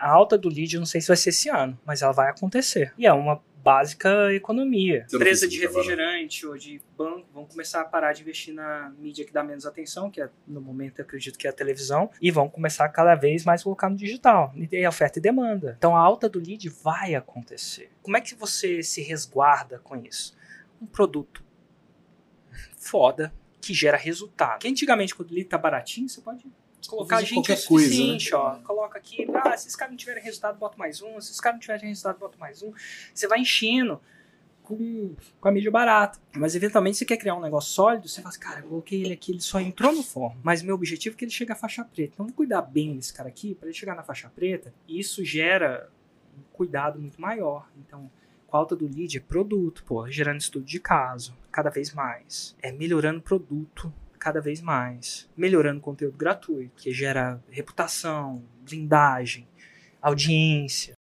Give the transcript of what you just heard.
A alta do lead, eu não sei se vai ser esse ano, mas ela vai acontecer. E é uma básica economia. Empresa de agora. refrigerante ou de banco vão começar a parar de investir na mídia que dá menos atenção, que é, no momento eu acredito que é a televisão, e vão começar cada vez mais a colocar no digital. E tem oferta e demanda. Então a alta do lead vai acontecer. Como é que você se resguarda com isso? Um produto foda que gera resultado. Que antigamente, quando o lead tá baratinho, você pode colocar gente o coisa, suficiente, ó. Coloca aqui, ah, se esse cara não tiver resultado, bota mais um. Se esse cara não tiver resultado, bota mais um. Você vai enchendo com, com a mídia barata. Mas eventualmente você quer criar um negócio sólido, você fala assim, cara, eu coloquei ele aqui, ele só entrou no forno. Mas meu objetivo é que ele chegue à faixa preta. Então vamos cuidar bem desse cara aqui, para ele chegar na faixa preta. E isso gera um cuidado muito maior. Então, com a alta do lead é produto, pô, gerando estudo de caso, cada vez mais. É melhorando o produto cada vez mais. Melhorando conteúdo gratuito, que gera reputação, blindagem, audiência.